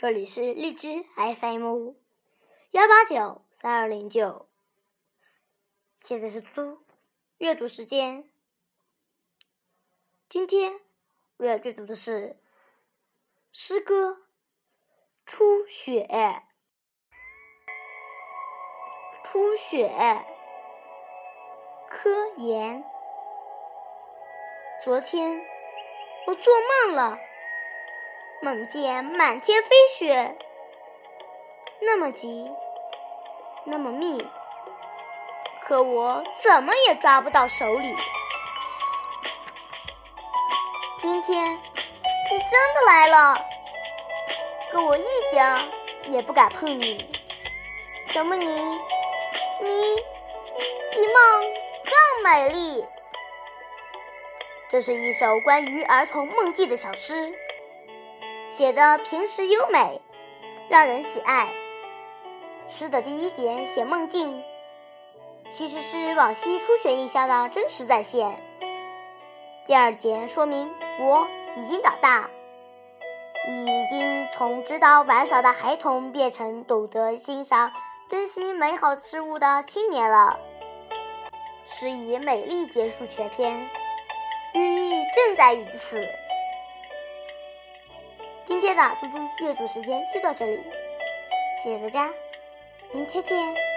这里是荔枝 FM 幺八九三二零九。现在是读阅读时间。今天我要阅读的是诗歌《初雪》。初雪，科研。昨天我做梦了，梦见满天飞雪，那么急，那么密，可我怎么也抓不到手里。今天你真的来了，可我一点儿也不敢碰你。怎么你，你比梦更美丽？这是一首关于儿童梦境的小诗，写的平实优美，让人喜爱。诗的第一节写梦境，其实是往昔初雪印象的真实再现。第二节说明我已经长大，已经从知道玩耍的孩童变成懂得欣赏、珍惜美好事物的青年了。诗以美丽结束全篇。寓意正在于此。今天的嘟嘟阅读时间就到这里，谢谢大家，明天见。